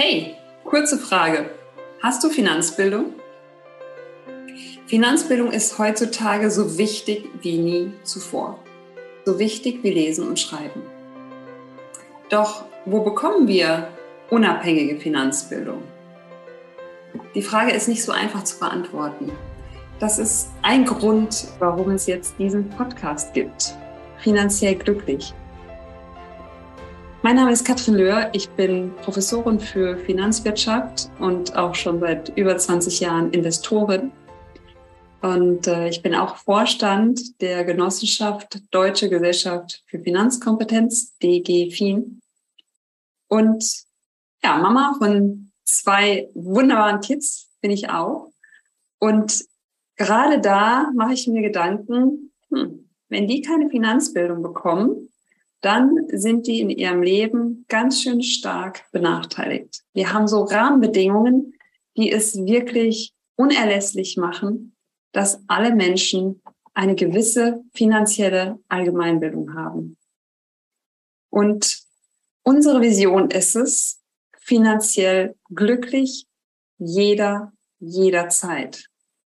Hey, kurze Frage. Hast du Finanzbildung? Finanzbildung ist heutzutage so wichtig wie nie zuvor. So wichtig wie Lesen und Schreiben. Doch wo bekommen wir unabhängige Finanzbildung? Die Frage ist nicht so einfach zu beantworten. Das ist ein Grund, warum es jetzt diesen Podcast gibt. Finanziell glücklich. Mein Name ist Katrin Löhr. Ich bin Professorin für Finanzwirtschaft und auch schon seit über 20 Jahren Investorin. Und äh, ich bin auch Vorstand der Genossenschaft Deutsche Gesellschaft für Finanzkompetenz, DG FIN. Und ja, Mama von zwei wunderbaren Kids bin ich auch. Und gerade da mache ich mir Gedanken, hm, wenn die keine Finanzbildung bekommen, dann sind die in ihrem Leben ganz schön stark benachteiligt. Wir haben so Rahmenbedingungen, die es wirklich unerlässlich machen, dass alle Menschen eine gewisse finanzielle Allgemeinbildung haben. Und unsere Vision ist es, finanziell glücklich jeder, jederzeit.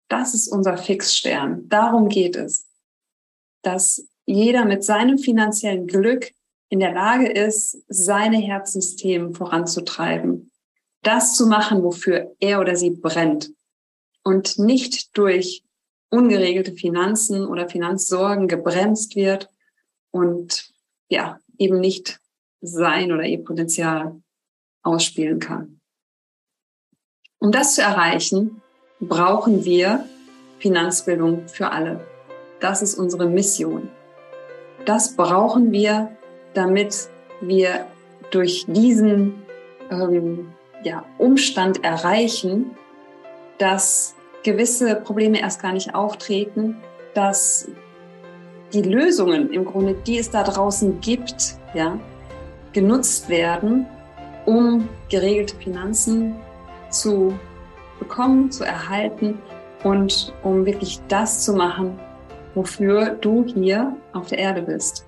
Das ist unser Fixstern. Darum geht es, dass jeder mit seinem finanziellen Glück in der Lage ist, seine Herzensthemen voranzutreiben, das zu machen, wofür er oder sie brennt und nicht durch ungeregelte Finanzen oder Finanzsorgen gebremst wird und ja, eben nicht sein oder ihr Potenzial ausspielen kann. Um das zu erreichen, brauchen wir Finanzbildung für alle. Das ist unsere Mission. Das brauchen wir, damit wir durch diesen ähm, ja, Umstand erreichen, dass gewisse Probleme erst gar nicht auftreten, dass die Lösungen im Grunde, die es da draußen gibt, ja, genutzt werden, um geregelte Finanzen zu bekommen, zu erhalten und um wirklich das zu machen, wofür du hier auf der Erde bist.